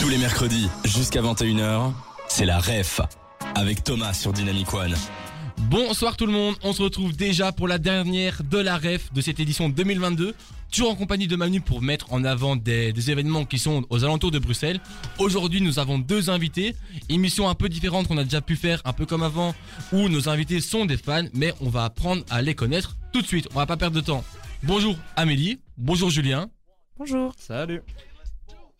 Tous les mercredis, jusqu'à 21h, c'est la REF. Avec Thomas sur Dynamic One. Bonsoir tout le monde, on se retrouve déjà pour la dernière de la REF de cette édition 2022. Toujours en compagnie de Manu pour mettre en avant des, des événements qui sont aux alentours de Bruxelles. Aujourd'hui nous avons deux invités, émission un peu différente qu'on a déjà pu faire un peu comme avant, où nos invités sont des fans, mais on va apprendre à les connaître tout de suite, on va pas perdre de temps. Bonjour Amélie, bonjour Julien. Bonjour. Salut.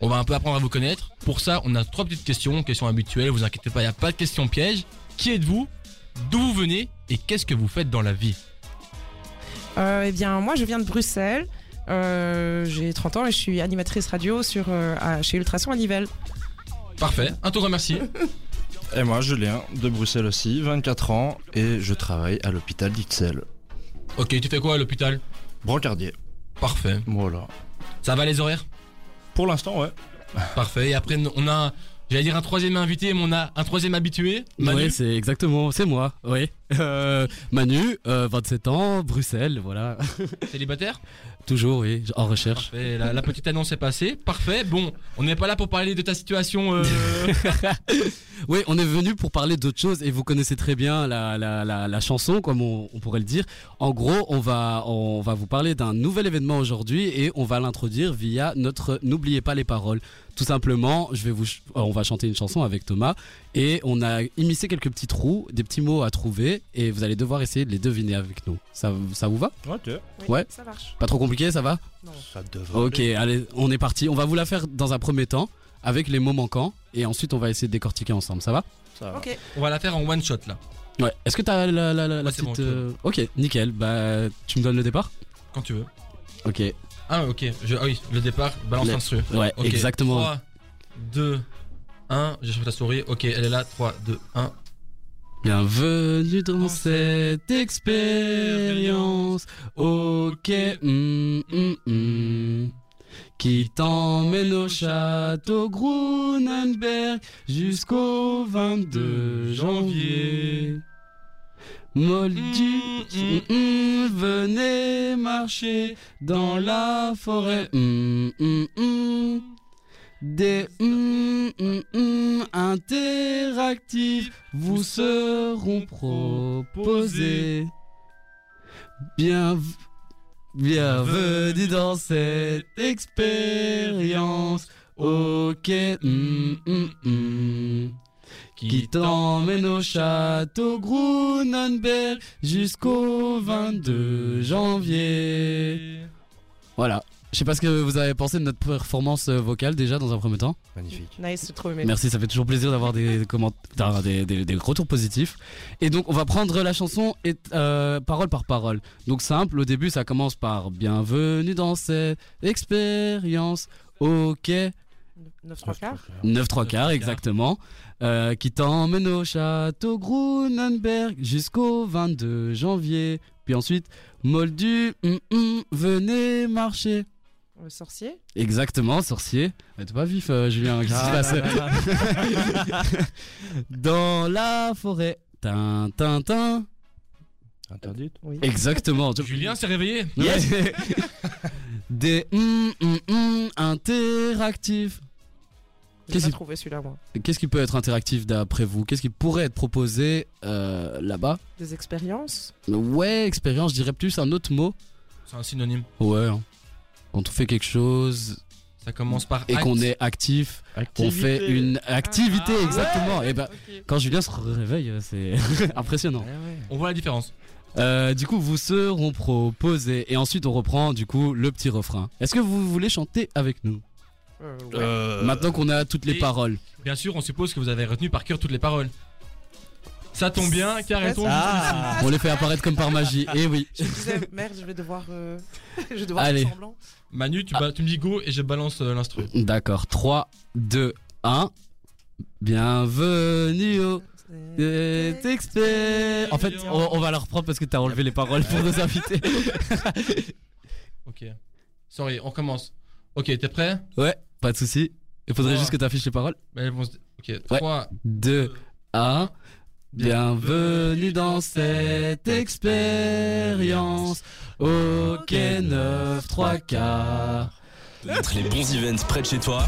On va un peu apprendre à vous connaître. Pour ça, on a trois petites questions, questions habituelles, vous inquiétez pas, il n'y a pas de questions pièges. Qui êtes-vous? D'où vous venez? Et qu'est-ce que vous faites dans la vie? Euh, eh bien, moi, je viens de Bruxelles. Euh, J'ai 30 ans et je suis animatrice radio sur, euh, à- chez Ultrason à Nivelles. Parfait, un tour remercie. Et moi, Julien, de Bruxelles aussi, 24 ans, et je travaille à l'hôpital d'Ixelles. ok, tu fais quoi à l'hôpital? Brancardier. Parfait. Voilà. Ça va les horaires? Pour l'instant, ouais. Parfait. Et après, on a, j'allais dire un troisième invité, mais on a un troisième habitué. Manu. Ouais, c'est exactement, c'est moi, oui. Euh, Manu, euh, 27 ans, Bruxelles, voilà. célibataire. Toujours, oui, en recherche. Parfait. La, la petite annonce est passée. Parfait. Bon, on n'est pas là pour parler de ta situation. euh, Oui, on est venu pour parler d'autre chose et vous connaissez très bien la, la, la, chanson, comme on, on pourrait le dire. En gros, on va, on va vous parler d'un nouvel événement aujourd'hui et on va l'introduire via notre N'oubliez pas les paroles. Tout simplement, je vais vous, euh, on va chanter une chanson avec Thomas et on a immiscé quelques petits trous, des petits mots à trouver et vous allez devoir essayer de les deviner avec nous. Ça, ça vous va Ok. Oui, Ouais. Ça marche. Pas trop compliqué, ça va Non. Ça devrait. Ok, allez, on est parti. On va vous la faire dans un premier temps avec les mots manquants et ensuite on va essayer de décortiquer ensemble. Ça va Ça va. Ok. on va la faire en one shot là. Ouais. Est-ce que t'as la, la, la, la petite. bon, euh, Ok, nickel. Bah, tu me donnes le départ Quand tu veux. Ok. Ah ok. Je, ah oui, le départ. Balance Le- l'instru. Ouais, Ok. exactement. 3, 2, 1. J'ai sur ta souris. Ok, elle est là. 3, 2, 1. Bienvenue dans cette expérience. Ok. hum, hum, hum, Qui t'emmène au château Grunenberg jusqu'au 22 janvier. Moldu, hum, venez marcher dans la forêt. Des hum interactifs vous seront proposés. Bien, bienvenue dans cette expérience. Ok, qui t'emmène au château Grunenberg jusqu'au 22 janvier. Je sais pas ce que vous avez pensé de notre performance euh, vocale déjà dans un premier temps. Magnifique. Nice, c'est trop aimé. Merci, ça fait toujours plaisir d'avoir des, commentaires, des, des, des retours positifs. Et donc, on va prendre la chanson et, euh, parole par parole. Donc, simple, au début, ça commence par Bienvenue dans cette expérience. Ok, 9 3 quarts. 9 3 quarts, exactement. Euh, qui t'emmène au château Grunenberg jusqu'au 22 janvier. Puis ensuite, Moldu, hum, hum, venez marcher. Le sorcier. Exactement, sorcier. T'es pas vif, euh, Julien. Qu'est-ce qui se passe Dans la forêt. Tin, tin, tin. Interdite. Oui. Exactement. Julien s'est réveillé. Yes. Des hum, hum, hum interactifs. J'ai Qu'est-ce pas qui- trouvé celui-là, moi. Qu'est-ce qui peut être interactif d'après vous? Qu'est-ce qui pourrait être proposé euh, là-bas? Des expériences. Ouais, expérience, je dirais plus un autre mot. C'est un synonyme. Ouais. hein. Quand on fait quelque chose Ça commence par. et qu'on est actif, on fait une activité, Ah, exactement. Et ben, Ok. quand Julien se réveille, c'est impressionnant. On voit la différence. Euh, du coup, vous seront proposés et ensuite on reprend du coup le petit refrain. Est-ce que vous voulez chanter avec nous? Euh, ouais. Euh, Maintenant qu'on a toutes les paroles. Bien sûr, on suppose que vous avez retenu par cœur toutes les paroles. Ça tombe bien, car elles Ah. Ah. On les fait apparaître comme par magie. Et oui. Je me disais, merde, je vais devoir, euh, je vais devoir Allez. faire semblant. Manu, tu, tu me dis go et je balance euh, l'instru. D'accord. 3, 2, 1. Bienvenue au. En fait, on, on va la reprendre parce que t'as enlevé les paroles pour nos invités. Ok. Sorry, on recommence. Ok, t'es prêt? Ouais, pas de souci. Il faudrait juste que t'affiches les paroles. Mais se- Ok, Ouais. 3, 2, 1. Bienvenue dans cette expérience. Ok, 9, 3 quarts. Mettre les bons events près de chez toi.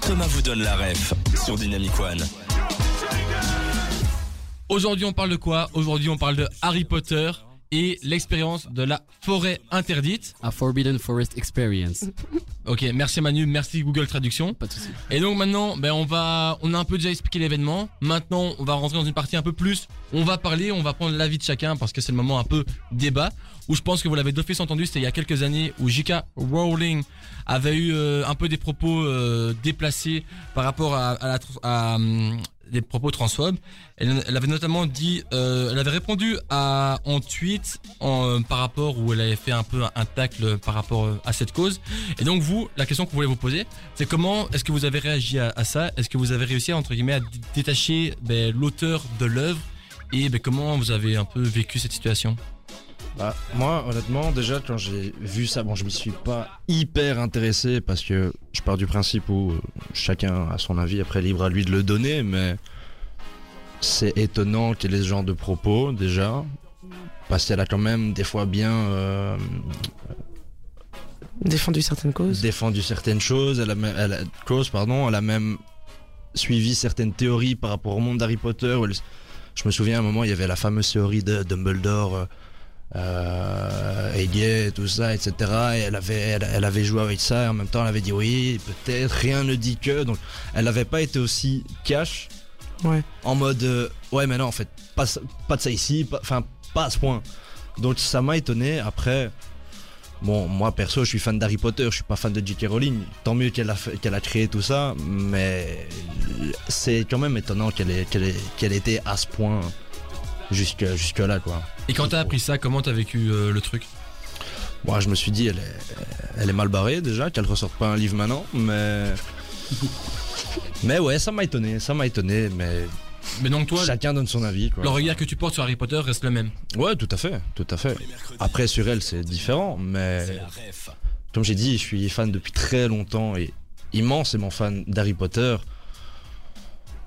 Thomas vous donne la ref sur Dynamic One. Aujourd'hui, on parle de quoi? Aujourd'hui, on parle de Harry Potter et l'expérience de la forêt interdite. A Forbidden Forest Experience. Ok, merci Manu, merci Google Traduction. Pas de soucis. Et donc maintenant, ben on va, on a un peu déjà expliqué l'événement. Maintenant, on va rentrer dans une partie un peu plus. On va parler, on va prendre l'avis de chacun parce que c'est le moment un peu débat. Où je pense que vous l'avez d'office entendu, c'était il y a quelques années où J.K. Rowling avait eu euh, un peu des propos euh, déplacés par rapport à, hum, des propos transphobes. Elle, avait notamment dit, euh, elle avait répondu en tweet euh, par rapport où elle avait fait un peu un, tacle par rapport euh, à cette cause. Et donc vous, la question que vous voulez vous poser, c'est comment est-ce que vous avez réagi à, ça? Est-ce que vous avez réussi entre guillemets à détacher ben, l'auteur de l'œuvre? Et ben, comment vous avez un peu vécu cette situation? Bah, moi, honnêtement, déjà, quand j'ai vu ça, bon, je m'y suis pas hyper intéressé parce que je pars du principe où euh, chacun a son avis, après libre à lui de le donner, mais c'est étonnant qu'il ait ce genre de propos, déjà, parce qu'elle a quand même des fois bien euh, Défendu certaines causes. défendu certaines choses, elle a, même- elle a, cause, pardon, elle a même suivi certaines théories par rapport au monde d'Harry Potter. où elle- je me souviens à un moment, il y avait la fameuse théorie de Dumbledore, euh, tout ça, etc. Et elle avait, elle, elle avait joué avec ça, et en même temps, elle avait dit oui, peut-être, rien ne dit que. Donc, elle n'avait pas été aussi cash, Ouais. en mode, euh, ouais, mais non, en fait, pas, pas de ça ici, pas- enfin, pas à ce point. Donc, ça m'a étonné. Après. Bon, moi perso, je suis fan d'Harry Potter, je suis pas fan de J.K. Rowling. Tant mieux qu'elle a, qu'elle a créé tout ça, mais c'est quand même étonnant qu'elle ait, qu'elle ait, qu'elle ait été à ce point jusque, jusque là, quoi. Et quand t'as appris ça, comment t'as vécu euh, le truc? Moi, je me suis dit, elle est, elle est mal barrée déjà, qu'elle ressorte pas un livre maintenant, mais. mais ouais, ça m'a étonné, ça m'a étonné, mais Mais donc toi, chacun donne son avis, quoi. le regard que tu portes sur Harry Potter reste le même? Ouais, tout à fait, tout à fait. Après, sur elle, c'est différent, mais. Comme j'ai dit, je suis fan depuis très longtemps et immensément fan d'Harry Potter.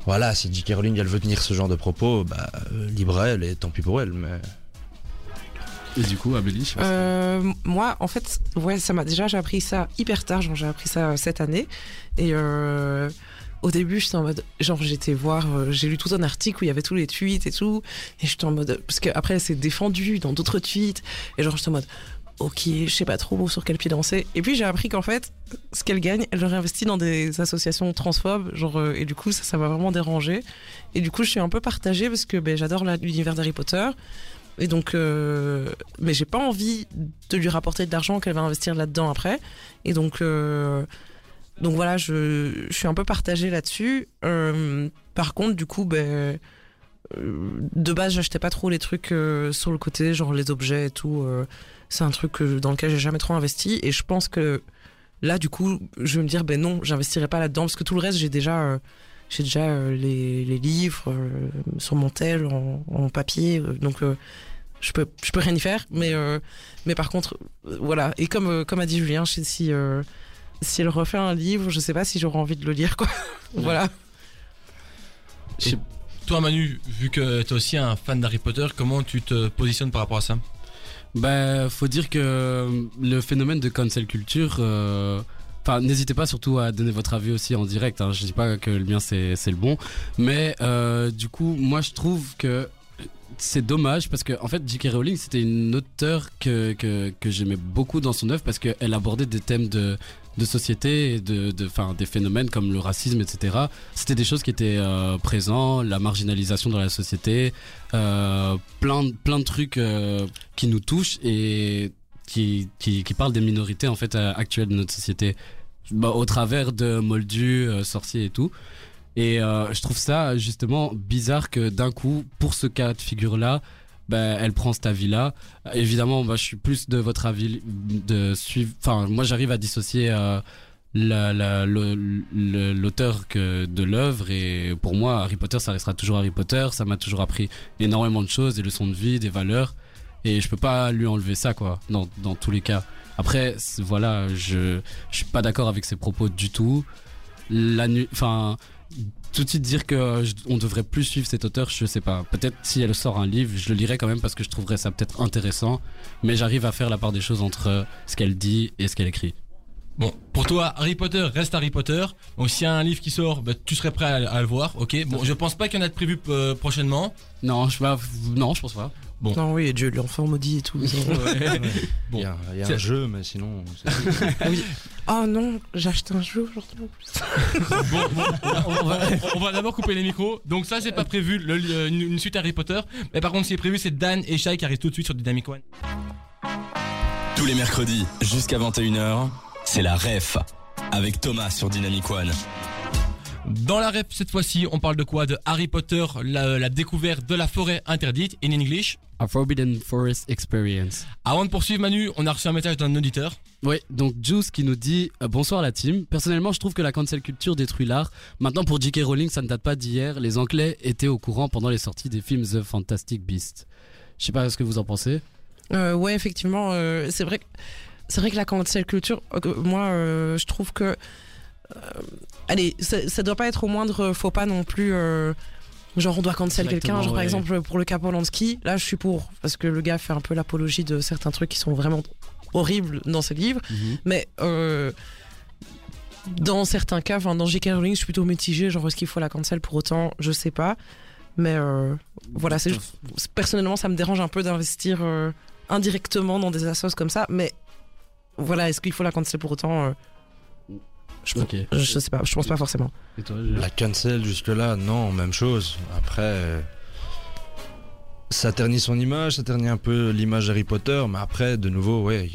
Voilà, si J.K. Rowling elle veut tenir ce genre de propos, bah euh, libre à elle et tant pis pour elle. Mais Et du coup, Amélie, Euh, moi, en fait, ouais, ça m'a déjà j'ai appris ça hyper tard, genre j'ai appris ça euh, cette année. Et euh, au début, j'étais en mode, genre j'étais voir, euh, j'ai lu tout un article où il y avait tous les tweets et tout, et j'étais en mode, parce qu'après elle s'est défendue dans d'autres tweets, et genre j'étais en mode, ok, je sais pas trop sur quel pied danser. Et puis j'ai appris qu'en fait, ce qu'elle gagne, elle le réinvestit dans des associations transphobes, genre, euh, et du coup ça, ça m'a vraiment dérangé. Et du coup, je suis un peu partagée parce que ben, j'adore l'univers d'Harry Potter. Et donc, euh, mais j'ai pas envie de lui rapporter de l'argent qu'elle va investir là-dedans après. Et donc, euh, donc voilà, je, suis un peu partagée là-dessus. Euh, par contre, du coup, ben, de base, j'achetais pas trop les trucs sur le côté, genre les objets et tout. C'est un truc que- dans lequel j'ai jamais trop investi. Et je pense que là, du coup, je vais me dire, ben non, j'investirai pas là-dedans parce que tout le reste, j'ai déjà. euh, j'ai déjà euh, les, les livres euh, sur mon tel en, en papier, donc je peux je peux rien y faire. Mais mais par contre, voilà. Et comme comme a dit Julien, je sais si si elle refait un livre, je sais pas si j'aurai envie de le lire quoi. voilà. Toi Manu, vu que t'es aussi un fan d'Harry Potter, comment tu te positionnes par rapport à ça? Bah, faut dire que le phénomène de cancel culture. euh, Enfin, n'hésitez pas surtout à donner votre avis aussi en direct. Hein. Je dis pas que le mien c'est c'est le bon, mais euh, du coup, moi je trouve que c'est dommage parce que en fait, J.K. Rowling c'était une auteure que que, que j'aimais beaucoup dans son œuvre parce qu'elle abordait des thèmes de de société de de des phénomènes comme le racisme etc. C'était des choses qui étaient euh, présents, la marginalisation dans la société, euh, plein plein de trucs euh, qui nous touchent et qui, qui, qui parlent des minorités en fait euh, actuelles de notre société bah, au travers de moldus, euh, sorciers et tout. Et je trouve ça justement bizarre que d'un coup, pour ce cas de figure-là, bah, elle prend cet avis-là. Évidemment, je suis plus de votre avis de suivre. Enfin, moi, j'arrive à dissocier euh, l'auteur que de l'œuvre. Et pour moi, Harry Potter, ça restera toujours Harry Potter. Ça m'a toujours appris énormément de choses, des leçons de vie, des valeurs. Et je peux pas lui enlever ça, quoi, dans, tous les cas. Après, voilà, je, je suis pas d'accord avec ses propos du tout. La enfin, tout de suite dire que je- on devrait plus suivre cet auteur, je sais pas. Peut-être si elle sort un livre, je le lirai quand même parce que je trouverais ça peut-être intéressant. Mais j'arrive à faire la part des choses entre ce qu'elle dit et ce qu'elle écrit. Bon, pour toi, Harry Potter reste Harry Potter. Donc s'il y a un livre qui sort, bah, tu serais prêt à, à le voir, ok? Bon, je pense pas qu'il y en a de prévu euh, prochainement. Non, je pas, non, je pense pas. Bon. Non, oui, Dieu, l'enfant maudit et tout. Ouais. Il y a, il y a C'est- un jeu, mais sinon. c'est- oh non, j'ai acheté un jeu aujourd'hui en plus. Bon, bon, on va, on va d'abord couper les micros. Donc ça, c'est pas prévu, le- le- une, une suite Harry Potter. Mais par contre, ce qui est prévu, c'est Dan et Shai qui arrivent tout de suite sur Dynamic One. Tous les mercredis jusqu'à 21h, c'est la ref avec Thomas sur Dynamic One. Dans la rep, cette fois-ci, on parle de quoi? De Harry Potter, la, la découverte de la forêt interdite, in English. A Forbidden Forest Experience. Avant de poursuivre, Manu, on a reçu un message d'un auditeur. Oui, donc Juice qui nous dit euh, bonsoir la team. Personnellement, je trouve que la cancel culture détruit l'art. Maintenant, pour J.K. Rowling, ça ne date pas d'hier. Les Anglais étaient au courant pendant les sorties des films The Fantastic Beasts. Je sais pas ce que vous en pensez. Euh, ouais, effectivement, euh, c'est vrai. que- C'est vrai que la cancel culture, euh, moi, euh, je trouve que, euh, allez, ça, ça doit pas être au moindre faux pas non plus. euh, genre, on doit cancel quelqu'un. Genre, par exemple, pour le cas Polanski, là, je suis pour parce que le gars fait un peu l'apologie de certains trucs qui sont vraiment horribles dans ses livres. Mais euh, dans certains cas, enfin, dans J.K. Rowling, je suis plutôt mitigée. Genre, est-ce qu'il faut la cancel pour autant Je sais pas. Mais euh, voilà, c'est personnellement, ça me dérange un peu d'investir euh, indirectement dans des assos comme ça. Mais voilà, est-ce qu'il faut la cancel pour autant euh, je, Ok. je, je sais pas, je pense pas forcément. Et toi, je- La cancel jusque-là, non, même chose. Après, ça ternit son image, ça ternit un peu l'image d'Harry Potter, mais après, de nouveau, ouais.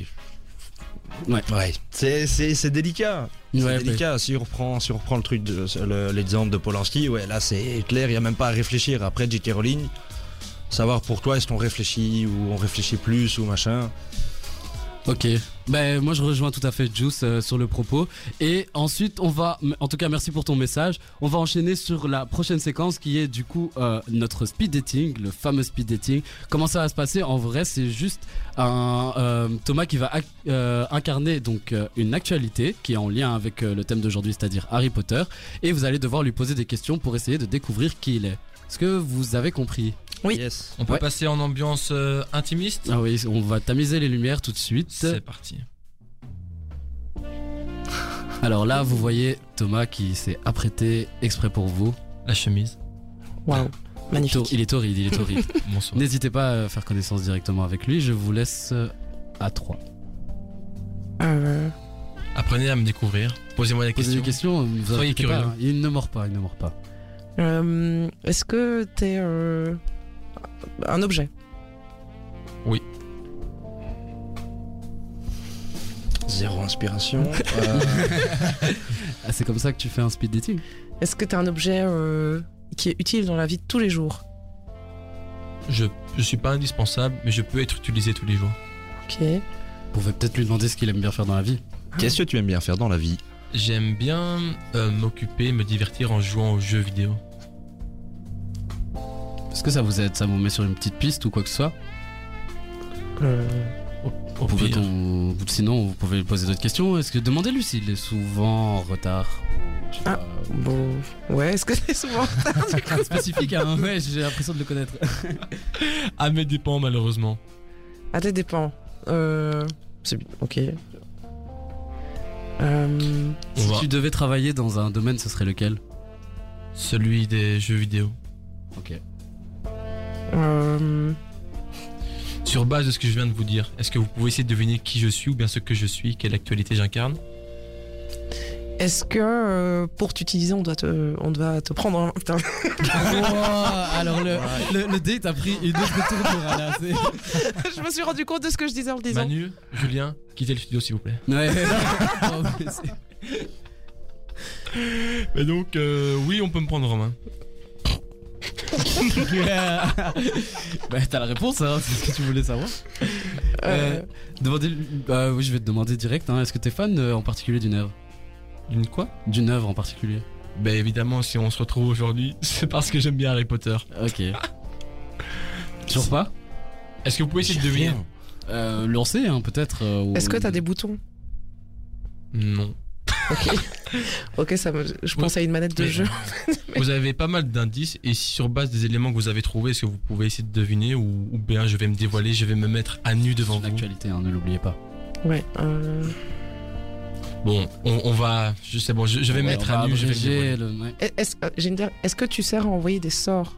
Ouais. Ouais. C'est, c'est, c'est délicat. C'est Ouais, délicat. Si on reprend, si on reprend le truc, l'exemple de Polanski, ouais, là, c'est clair, il n'y a même pas à réfléchir. Après, J.K. Rowling, savoir pour toi, est-ce qu'on réfléchit ou on réfléchit plus ou machin. Ok, ben moi je rejoins tout à fait Juice euh, sur le propos. Et ensuite, on va, en tout cas merci pour ton message, on va enchaîner sur la prochaine séquence qui est du coup euh, notre speed dating, le fameux speed dating. Comment ça va se passer? En vrai, c'est juste un euh, Thomas qui va incarner donc une actualité qui est en lien avec le thème d'aujourd'hui, c'est-à-dire Harry Potter. Et vous allez devoir lui poser des questions pour essayer de découvrir qui il est. Est-ce que vous avez compris? Oui. Yes. On peut Ouais. passer en ambiance euh, intimiste. Ah oui, on va tamiser les lumières tout de suite. C'est parti. Alors là, vous voyez Thomas qui s'est apprêté exprès pour vous. La chemise. Waouh, magnifique. Il est torride, il est torride. Bonsoir. N'hésitez pas à faire connaissance directement avec lui. Je vous laisse euh, à 3. Euh, Apprenez à me découvrir. Posez-moi des Posez questions. des questions, vous Soyez inquiétez curieux. pas, hein. Il ne mord pas, il ne mord pas. euh, Est-ce que t'es euh, un objet Zéro inspiration. Euh, Ah, c'est comme ça que tu fais un speed dating? Est-ce que t'es un objet euh, qui est utile dans la vie de tous les jours? Je, je suis pas indispensable, mais je peux être utilisé tous les jours. Ok. Vous pouvez peut-être lui demander ce qu'il aime bien faire dans la vie. Qu'est-ce que tu aimes bien faire dans la vie? J'aime bien euh, m'occuper, me divertir en jouant aux jeux vidéo. Est-ce que ça vous aide Ça vous met sur une petite piste ou quoi que ce soit Euh, Au pire. ton- Sinon, vous pouvez lui poser d'autres questions. Est-ce que demandez-lui s'il est souvent en retard Ah. pas, bon, ouais, est-ce que c'est souvent ou- spécifique, hein Ouais, j'ai l'impression de le connaître. À mes dépens, malheureusement. Ah, ça dépend. Euh, c'est- ok. Euh, Si va. tu devais travailler dans un domaine, ce serait lequel? Celui des jeux vidéo. Ok. Euh, Sur base de ce que je viens de vous dire, est-ce que vous pouvez essayer de deviner qui je suis ou bien ce que je suis, quelle actualité j'incarne? Est-ce que euh, pour t'utiliser, on doit te, on doit te prendre un... Putain. alors le, le, le date a pris une autre tournure là. je me suis rendu compte de ce que je disais en le disant. Manu, Julien, quittez le studio s'il vous plaît. Ouais. Non, mais donc, euh, oui, on peut me prendre en main. bah t'as la réponse, hein, c'est ce que tu voulais savoir. Euh, Demandez, bah oui, je vais te demander direct. Hein, Est-ce que t'es fan euh, en particulier d'une œuvre, D'une quoi? D'une œuvre en particulier Ben évidemment, si on se retrouve aujourd'hui, c'est parce que j'aime bien Harry Potter. Ok. Toujours pas? Est-ce que vous pouvez essayer de deviner? Euh, Lancer, hein, peut-être. euh, ou- Est-ce que t'as des boutons? Non. Ok. ok, ça me... je pense à une manette de Mais- jeu. Vous avez pas mal d'indices et si sur base des éléments que vous avez trouvés, est-ce que vous pouvez essayer de deviner ou, ou bien je vais me dévoiler, je vais me mettre à nu devant C'est vous? L'actualité, hein, ne l'oubliez pas. Ouais. Euh... Bon, on, on va. Je sais, bon, je, je vais Ouais, mettre à nu. Je, vais le- ouais. Est-ce euh, j'ai une der- est-ce que tu sers à envoyer des sorts?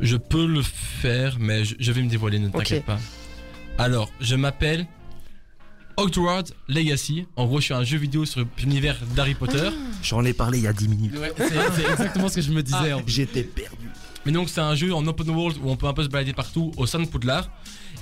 Je peux le faire, mais je, je vais me dévoiler, ne t'inquiète pas. Alors, je m'appelle Hogwarts Legacy. En gros, je suis un jeu vidéo sur l'univers d'Harry Potter. J'en ai parlé il y a 10 minutes. Ouais, c'est exactement ce que je me disais. en fait. J'étais perdu. Mais donc c'est un jeu en open world où on peut un peu se balader partout au sein de Poudlard.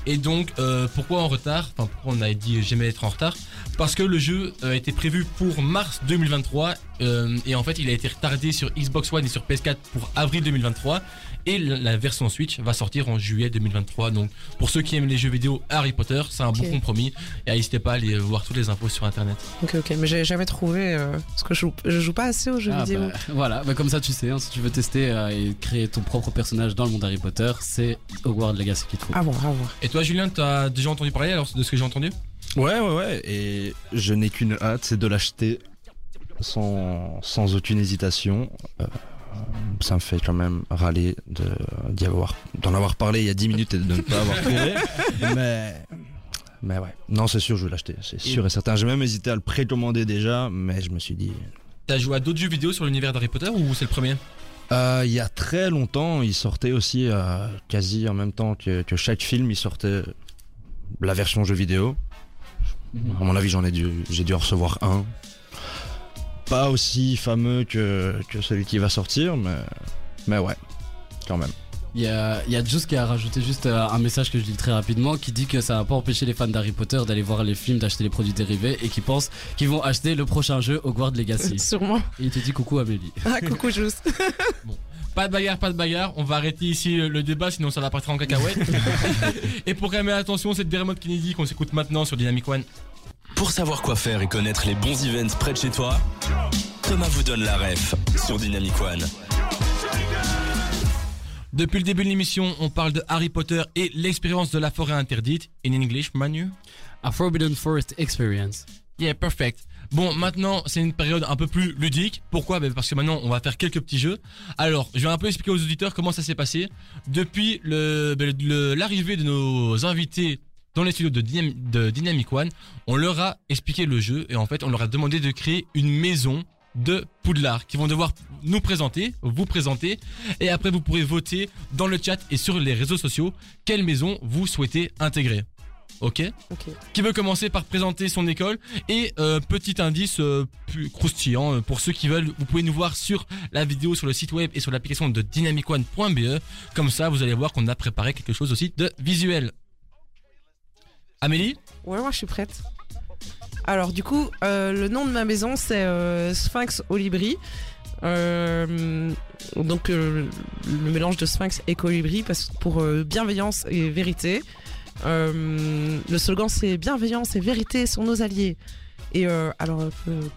Et donc euh, pourquoi en retard? Enfin pourquoi on a dit jamais être en retard? Parce que le jeu euh, était prévu pour mars 2023 euh, et en fait il a été retardé sur Xbox One et sur PS4 pour avril 2023 et la, version Switch va sortir en juillet 2023. Donc pour ceux qui aiment les jeux vidéo Harry Potter, c'est un bon compromis et n'hésitez pas à aller voir toutes les infos sur internet. Ok, ok, mais j'ai jamais trouvé. euh, parce que je joue, je joue pas assez aux jeux Ah, vidéo. bah, voilà, bah, comme ça tu sais, hein, si tu veux tester euh, et créer ton propre personnage dans le monde Harry Potter, c'est Hogwarts Legacy qu'il te faut. Ah bon, à voir. Et toi Julien, t'as déjà entendu parler alors de ce que j'ai entendu? Ouais, ouais, ouais. Et je n'ai qu'une hâte, c'est de l'acheter sans, sans aucune hésitation. Euh, ça me fait quand même râler de, d'y avoir, d'en avoir parlé il y a 10 minutes et de ne pas avoir trouvé. mais, mais ouais. Non, c'est sûr, je vais l'acheter. C'est sûr et certain. J'ai même hésité à le précommander déjà, mais je me suis dit. T'as joué à d'autres jeux vidéo sur l'univers d'Harry Potter ou c'est le premier? Euh, il y a très longtemps, il sortait aussi euh, quasi en même temps que, que chaque film, il sortait la version jeu vidéo. Mhm. À mon avis, j'en ai dû, j'ai dû en recevoir un. Pas aussi fameux que, que celui qui va sortir, mais, mais ouais, quand même. Il y a, il y a Juice qui a rajouté juste euh, un message que je lis très rapidement qui dit que ça va pas empêcher les fans d'Harry Potter d'aller voir les films, d'acheter les produits dérivés et qui pensent qu'ils vont acheter le prochain jeu Hogwarts Legacy. Sûrement. et il te dit coucou Amélie. Ah, coucou, juste. Pas de bagarre, pas de bagarre. On va arrêter ici le, le débat, sinon ça va partir en cacahuète. et pour calmer l'attention, c'est Dermot Kennedy qu'on s'écoute maintenant sur Dynamic One. Pour savoir quoi faire et connaître les bons events près de chez toi, Thomas vous donne la ref sur Dynamic One. Depuis le début de l'émission, on parle de Harry Potter et l'expérience de la forêt interdite. In English, Manu? A Forbidden Forest Experience. Yeah, perfect. Bon, maintenant, c'est une période un peu plus ludique. Pourquoi? Ben, Parce que maintenant, on va faire quelques petits jeux. Alors, je vais un peu expliquer aux auditeurs comment ça s'est passé. Depuis le- ben, l'arrivée de nos invités dans les studios de, Dynam- de Dynamic One, on leur a expliqué le jeu et en fait, on leur a demandé de créer une maison de Poudlard qui vont devoir nous présenter, vous présenter et après vous pourrez voter dans le chat et sur les réseaux sociaux quelle maison vous souhaitez intégrer. Ok? Ok. qui veut commencer par présenter son école et euh, petit indice euh, plus croustillant euh, pour ceux qui veulent vous pouvez nous voir sur la vidéo sur le site web et sur l'application de dynamicone.be comme ça vous allez voir qu'on a préparé quelque chose aussi de visuel Amélie? Ouais, moi je suis prête. Alors du coup, euh, le nom de ma maison c'est euh, Sphinx Olibri. Euh, donc euh, le mélange de Sphinx et Colibri parce pour euh, bienveillance et vérité. Le slogan c'est bienveillance et vérité sont nos alliés. Et alors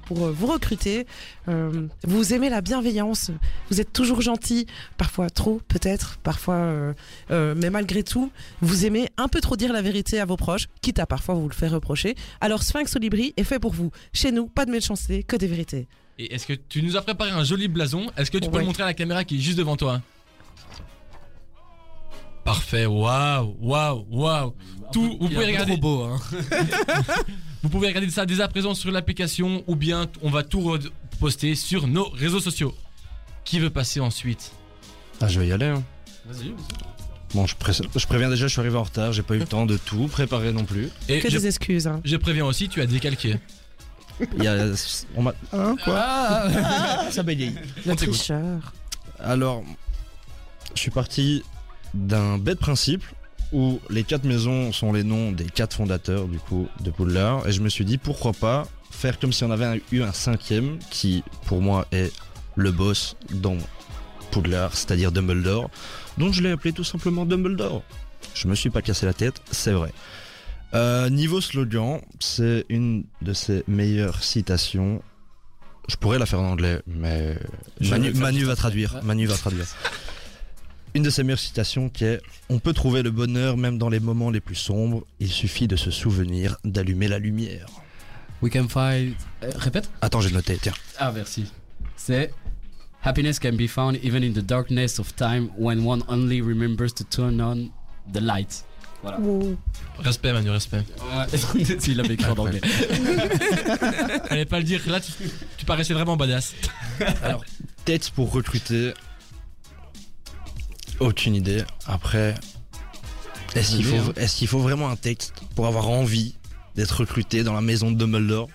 pour vous recruter, vous aimez la bienveillance, vous êtes toujours gentil, parfois trop peut-être, parfois, mais malgré tout, vous aimez un peu trop dire la vérité à vos proches, quitte à parfois vous le faire reprocher. Alors Sphinx Olibri est fait pour vous. Chez nous, pas de méchanceté, que des vérités. Et est-ce que tu nous as préparé un joli blason? Est-ce que tu peux le montrer à la caméra qui est juste devant toi? Parfait, waouh, waouh, waouh. Tout, vous pouvez regarder. trop beau, hein. Vous pouvez regarder ça dès à présent sur l'application ou bien on va tout poster sur nos réseaux sociaux. Qui veut passer ensuite? Ah, je vais y aller. hein. Vas-y. Bon, je, pré- je préviens déjà, je suis arrivé en retard, j'ai pas eu le temps de tout préparer non plus. Et Que je, des excuses. Hein. je préviens aussi, tu as décalqué. Il y a, on m'a, hein, quoi Ah, Ça bégaye. Le On t'écoute. tricheur. Alors, je suis parti d'un bête principe où les quatre maisons sont les noms des quatre fondateurs du coup de Poudlard et je me suis dit pourquoi pas faire comme si on avait un- eu un cinquième qui pour moi est le boss dans Poudlard, c'est-à-dire Dumbledore, donc je l'ai appelé tout simplement Dumbledore. Je me suis pas cassé la tête, c'est vrai. Euh, niveau slogan, c'est une de ses meilleures citations. Je pourrais la faire en anglais, mais Je Manu, va traduire. Ouais. Manu va traduire. Une de ses meilleures citations qui est On peut trouver le bonheur même dans les moments les plus sombres. Il suffit de se souvenir d'allumer la lumière. We can find. Euh, répète. Attends, j'ai noté. Tiens. Ah, merci. C'est. Happiness can be found even in the darkness of time when one only remembers to turn on the light. Wow. Respect, Manu, respect. Ouais. S'il avait écrit en anglais. Fallait pas le dire, là tu, tu paraissais vraiment badass. Tête pour recruter. Aucune idée. Après, est-ce qu'il Idée, faut, hein. est-ce qu'il faut vraiment un texte pour avoir envie d'être recruté dans la maison de Dumbledore?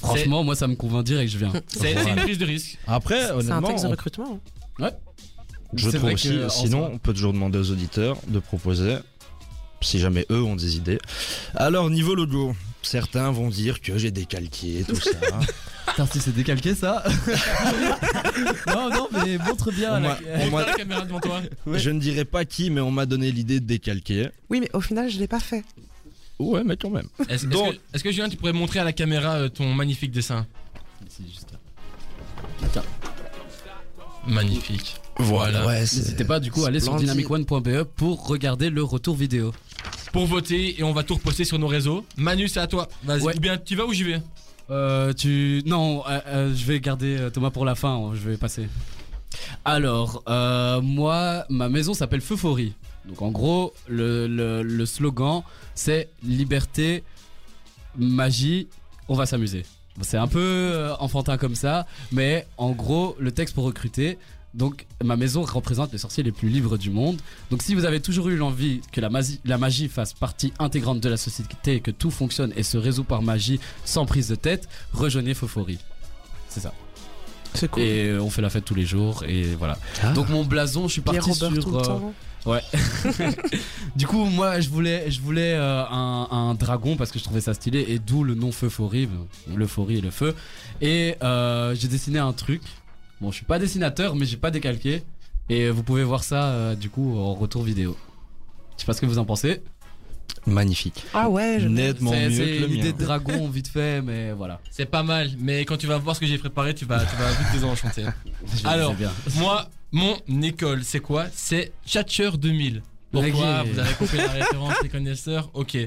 Franchement, moi ça me convainc direct, je viens. C'est une prise de risque. Après, C'est un honnêtement, texte de on- recrutement. hein. je C'est trouve aussi. Sinon, on peut toujours demander aux auditeurs de proposer, si jamais eux ont des idées. Alors, niveau logo, certains vont dire que j'ai décalqué tout ça. Putain, si c'est décalqué ça Non, non, mais montre bien. On la- on la caméra devant toi. Je ne dirai pas qui, mais on m'a donné l'idée de décalquer. Oui, mais au final, je l'ai pas fait. Ouais, mais quand même. Que, est-ce que Julien, tu pourrais montrer à la caméra euh, ton magnifique dessin? Ici, juste là. Magnifique. Voilà, ouais, N'hésitez pas du coup à aller sur dynamicone.be pour regarder le retour vidéo. Pour voter et on va tout reposter sur nos réseaux. Manu, c'est à toi. Vas-y. Ouais. Ou bien tu vas ou j'y vais Euh, tu. Non, euh, euh, je vais garder euh, Thomas pour la fin, hein, je vais passer. Alors, euh, moi, ma maison s'appelle Feuphorie. Donc en gros, le, le- le slogan, c'est liberté, magie, on va s'amuser. C'est un peu euh, enfantin comme ça, mais en gros, le texte pour recruter. Donc, ma maison représente les sorciers les plus libres du monde. Donc, si vous avez toujours eu l'envie que la magie, la magie fasse partie intégrante de la société, que tout fonctionne et se résout par magie sans prise de tête, rejoignez Fophorie. C'est ça. C'est cool. Et euh, on fait la fête tous les jours et voilà. Ah. Donc mon blason, je suis parti sur. Temps. du coup, moi, je voulais, je voulais euh, un, dragon parce que je trouvais ça stylé et d'où le nom Feuphorie, l'euphorie et le feu. Et euh, j'ai dessiné un truc. Bon, je suis pas dessinateur, mais j'ai pas décalqué. Et vous pouvez voir ça euh, du coup en retour vidéo. Je sais pas ce que vous en pensez. Magnifique. Ah ouais, je Nettement mieux que le une idée mien. de dragon vite fait, mais voilà. C'est pas mal, mais quand tu vas voir ce que j'ai préparé, tu vas, tu vas vite désenchanter. Alors, bien. Moi, mon école, c'est quoi? C'est Chatcher 2000. Pourquoi? Vous avez compris la référence, les connaisseurs? Ok.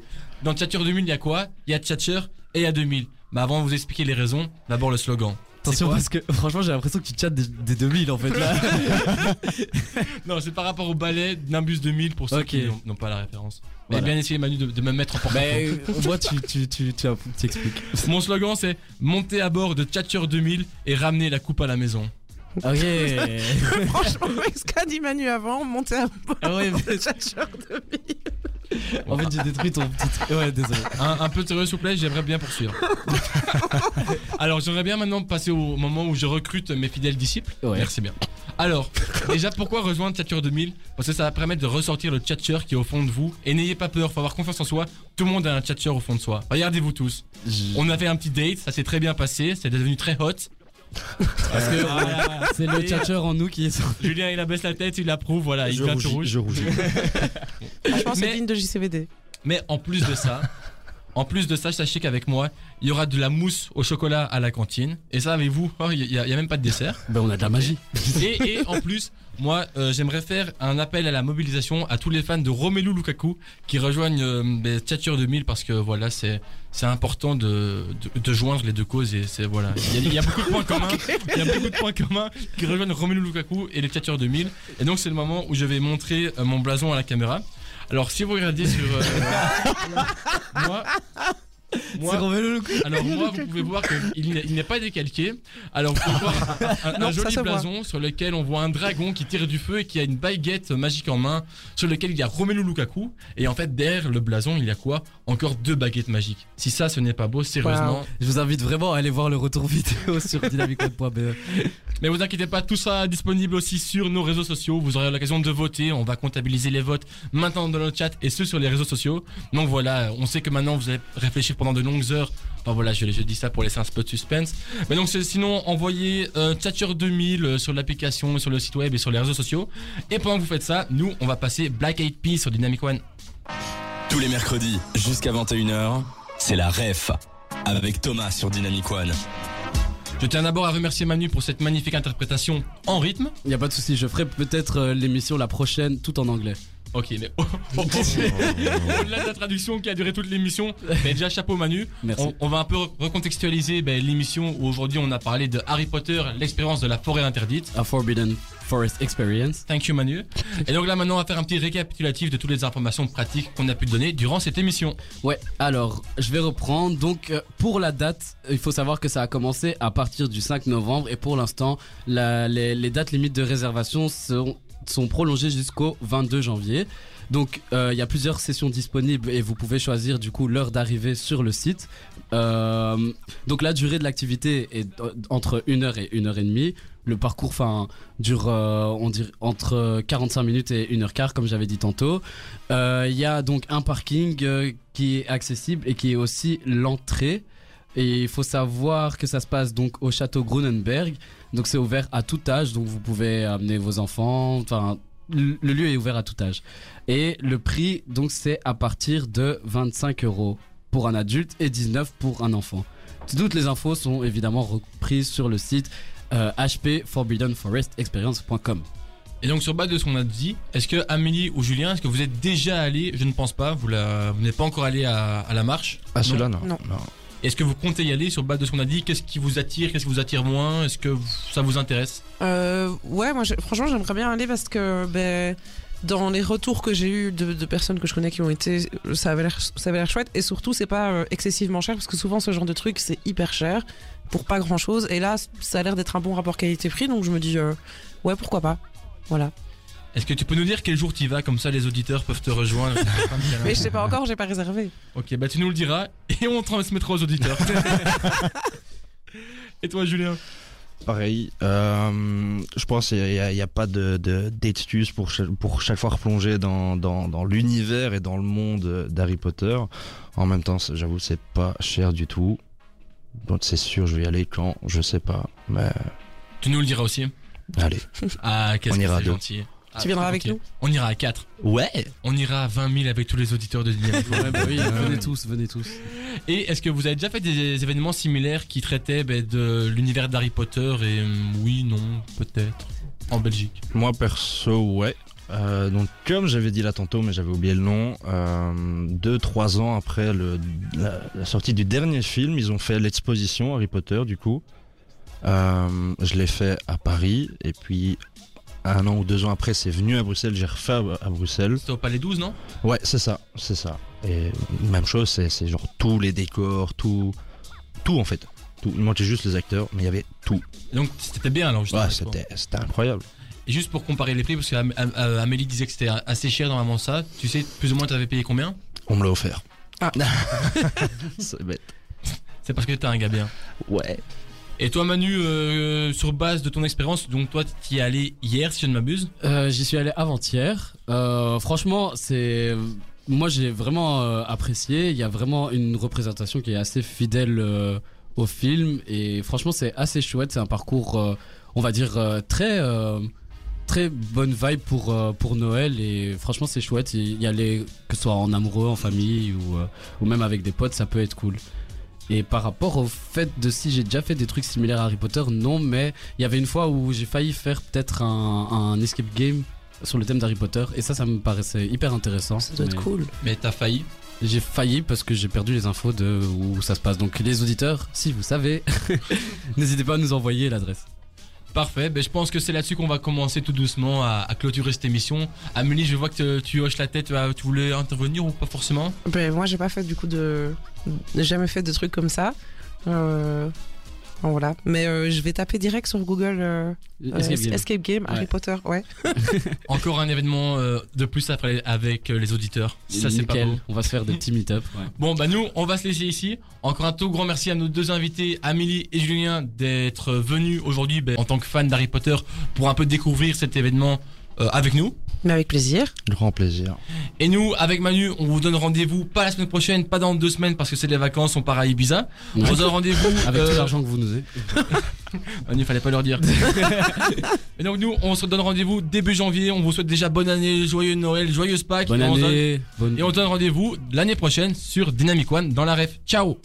Dans Chatcher 2000, il y a quoi? Il y a Chatcher et il y a 2000. Mais avant de vous expliquer les raisons, d'abord le slogan. C'est Attention parce que franchement j'ai l'impression que tu chattes des, des 2000 en fait là. Non, c'est par rapport au ballet Nimbus 2000 pour ceux Ok. qui n'ont- pas la référence. Mais Voilà. bien essayé Manu de, de me mettre en porte Mais euh, moi tu tu tu tu, tu expliques. Mon slogan c'est monter à bord de Chatcher 2000 et ramener la coupe à la maison. Ok. Franchement, ce qu'a dit Manu avant, monter à bord Ah ouais, mais- de Thatcher 2000. En fait j'ai détruit ton petit. truc. Ouais désolé. Un, un peu de sérieux s'il vous plaît, j'aimerais bien poursuivre. Alors j'aimerais bien maintenant passer au moment où je recrute mes fidèles disciples. Ouais. Merci bien. Alors, déjà pourquoi rejoindre Chatcher 2000 Parce que ça va permettre de ressortir le Chatcher qui est au fond de vous. Et n'ayez pas peur, faut avoir confiance en soi. Tout le monde a un Chatcher au fond de soi. Regardez-vous tous. On a fait un petit date, ça s'est très bien passé, c'est devenu très hot. Parce que voilà, C'est le tchatcher en nous qui est sorti. Julien il abaisse la tête, il approuve, voilà, il je rougis, rouge. je rougis. Franchement, c'est Mais- digne de JCVD. Mais en plus de ça, en plus de ça, sachez qu'avec moi, il y aura de la mousse au chocolat à la cantine. Et ça, avec vous, oh, il y, a- même pas de dessert. Ben on a de la magie. Et, et en plus, moi, euh, j'aimerais faire un appel à la mobilisation à tous les fans de Romelu Lukaku qui rejoignent euh, les Tchatchers 2000 parce que voilà, c'est c'est important de, de, de joindre les deux causes et c'est voilà. Il y, a, il y a beaucoup de points communs. Il y a beaucoup de points communs qui rejoignent Romelu Lukaku et les Tchatchers 2000. Et donc c'est le moment où je vais montrer euh, mon blason à la caméra. Alors si vous regardez sur euh, moi. Moi, alors moi, vous pouvez voir qu'il n'est- pas décalqué. Alors vous pouvez voir un, un Non, ça joli voit. blason sur lequel on voit un dragon qui tire du feu et qui a une baguette magique en main, sur lequel il y a Romelu Lukaku. Et en fait, derrière le blason, il y a quoi? Encore deux baguettes magiques. Si ça, ce n'est pas beau, sérieusement. Je vous invite vraiment à aller voir le retour vidéo sur dynamicode.be. Mais vous inquiétez pas, tout ça disponible aussi sur nos réseaux sociaux. Vous aurez l'occasion de voter. On va comptabiliser les votes maintenant dans le chat et ceux sur les réseaux sociaux. Donc voilà, on sait que maintenant vous allez réfléchir pendant de longues heures. Enfin voilà, je, dis ça pour laisser un peu de suspense. Mais donc sinon, envoyez euh, Thatcher 2000 euh, sur l'application, sur le site web et sur les réseaux sociaux. Et pendant que vous faites ça, nous, on va passer Black Eyed sur Dynamic One. Tous les mercredis jusqu'à 21h, c'est la REF avec Thomas sur Dynamic One. Je tiens d'abord à remercier Manu pour cette magnifique interprétation en rythme. Y a pas de souci, je ferai peut-être euh, l'émission la prochaine tout en anglais. Ok, mais au-delà de la traduction qui a duré toute l'émission, ben déjà chapeau Manu. Merci. On, on va un peu re- recontextualiser ben, l'émission où aujourd'hui on a parlé de Harry Potter, l'expérience de la forêt interdite. A Forbidden Forest Experience. Thank you Manu. Et donc là maintenant on va faire un petit récapitulatif de toutes les informations pratiques qu'on a pu te donner durant cette émission. Ouais, alors je vais reprendre. Donc euh, pour la date, il faut savoir que ça a commencé à partir du 5 novembre et pour l'instant, les, les dates limites de réservation sont, sont prolongées jusqu'au 22 janvier. Donc euh, il y a plusieurs sessions disponibles et vous pouvez choisir du coup l'heure d'arrivée sur le site. Euh, donc la durée de l'activité est euh, entre 1 heure et 1 heure et demie. Le parcours enfin, dure entre 45 minutes et 1 heure quart comme j'avais dit tantôt. Il y a donc un parking qui est accessible et qui est aussi l'entrée. Et il faut savoir que ça se passe donc au château Grunenberg. Donc c'est ouvert à tout âge, donc vous pouvez amener vos enfants. Enfin, le lieu est ouvert à tout âge. Et le prix, donc c'est à partir de 25 euros pour un adulte et 19 pour un enfant. Toutes les infos sont évidemment reprises sur le site euh, hpforbiddenforestexperience.com. Et donc sur base de ce qu'on a dit, est-ce que Amélie ou Julien, est-ce que vous êtes déjà allé Je ne pense pas, vous, n'êtes pas encore allé à, à la marche? Ah, cela, non. Non. Est-ce que vous comptez y aller sur base de ce qu'on a dit? Qu'est-ce qui vous attire? Qu'est-ce qui vous attire moins? Est-ce que ça vous intéresse? Euh, ouais, moi, franchement, j'aimerais bien aller parce que ben, dans les retours que j'ai eu de, personnes que je connais qui ont été, ça avait l'air, ça avait l'air chouette. Et surtout, c'est pas euh, excessivement cher parce que souvent, ce genre de truc, c'est hyper cher pour pas grand chose. Et là, ça a l'air d'être un bon rapport qualité-prix. Donc, je me dis, euh, ouais, pourquoi pas. Voilà. Est-ce que tu peux nous dire quel jour tu y vas? Comme ça, les auditeurs peuvent te rejoindre. Mais je sais pas encore, j'ai pas réservé. ok, bah tu nous le diras et on transmettra aux auditeurs. et toi, Julien? Pareil, euh, je pense qu'il n'y a, il y a pas de, de- d'excuse pour, chaque- pour chaque fois replonger dans, dans, dans l'univers et dans le monde d'Harry Potter. En même temps, j'avoue, c'est pas cher du tout. Donc c'est sûr, je vais y aller quand, je sais pas. Mais Tu nous le diras aussi. allez. Ah, qu'est-ce On que nous c'est gentil. Ah, Tu viendras avec nous? On ira à 4. Ouais On ira à 20 000 avec tous les auditeurs de Dynamique. Ouais, bah oui, Ouais. venez tous, venez tous. Et est-ce que vous avez déjà fait des événements similaires qui traitaient ben, de l'univers d'Harry Potter et hum, oui, non, peut-être en Belgique? Moi perso, ouais. Euh, donc comme j'avais dit là tantôt, mais j'avais oublié le nom, euh, deux trois ans après le, la, la sortie du dernier film, ils ont fait l'exposition Harry Potter du coup. Euh, je l'ai fait à Paris et puis un an ou deux ans après, c'est venu à Bruxelles, j'ai refait à, Bruxelles. C'était au Palais 12, non? Ouais, c'est ça, c'est ça. Et même chose, c'est genre tous les décors, tout, tout en fait. Tout. Il manquait juste les acteurs, mais il y avait tout. Donc c'était bien alors justement. Ouais, c'était c'était incroyable. Et juste pour comparer les prix, parce qu'Amélie disait que c'était assez cher normalement ça, tu sais plus ou moins tu avais payé combien? On me l'a offert. Ah. c'est bête. C'est parce que t'es un gars bien. Ouais. Et toi Manu, euh, sur base de ton expérience, donc toi tu y es allé hier si je ne m'abuse Euh, J'y suis allé avant-hier. Euh, franchement, c'est. Moi, j'ai vraiment apprécié. Il y a vraiment une représentation qui est assez fidèle au film. Et franchement, c'est assez chouette. C'est un parcours, on va dire, très. Très bonne vibe pour, pour Noël et franchement c'est chouette, y aller que ce soit en amoureux, en famille ou, ou même avec des potes, ça peut être cool. Et par rapport au fait de si j'ai déjà fait des trucs similaires à Harry Potter, non, mais il y avait une fois où j'ai failli faire peut-être un, un escape game sur le thème d'Harry Potter et ça, ça me paraissait hyper intéressant. Ça doit être Mais cool. Mais t'as failli. J'ai failli parce que j'ai perdu les infos de où ça se passe. Donc les auditeurs, si vous savez, n'hésitez pas à nous envoyer l'adresse. Parfait, ben, je pense que c'est là-dessus qu'on va commencer tout doucement à, clôturer cette émission. Amélie, je vois que tu hoches la tête, tu voulais intervenir ou pas forcément? Ben, moi, j'ai pas fait du coup de. Jamais fait de trucs comme ça. Euh, voilà. Mais euh, je vais taper direct sur Google euh, Escape euh, game. Escape Game, Harry Ouais. Potter. Ouais. Encore un événement euh, de plus après avec euh, les auditeurs. Ça c'est pas Nickel. beau. On va se faire des petits meet-up. ouais. Bon bah nous on va se laisser ici. Encore un tout grand merci à nos deux invités, Amélie et Julien, d'être venus aujourd'hui ben, en tant que fans d'Harry Potter pour un peu découvrir cet événement euh, avec nous. Mais avec plaisir. Grand plaisir. Et nous, avec Manu, on vous donne rendez-vous pas la semaine prochaine, pas dans deux semaines parce que c'est les vacances, on part à Ibiza. On vous donne rendez-vous Avec euh, tout l'argent que vous nous avez. Manu, fallait pas leur dire. et donc nous, on se donne rendez-vous début janvier. On vous souhaite déjà bonne année, joyeux Noël, joyeuse Pâques. Bonne Et on se donne- année. Bonne... Et on donne rendez-vous l'année prochaine sur Dynamic One dans la ref. Ciao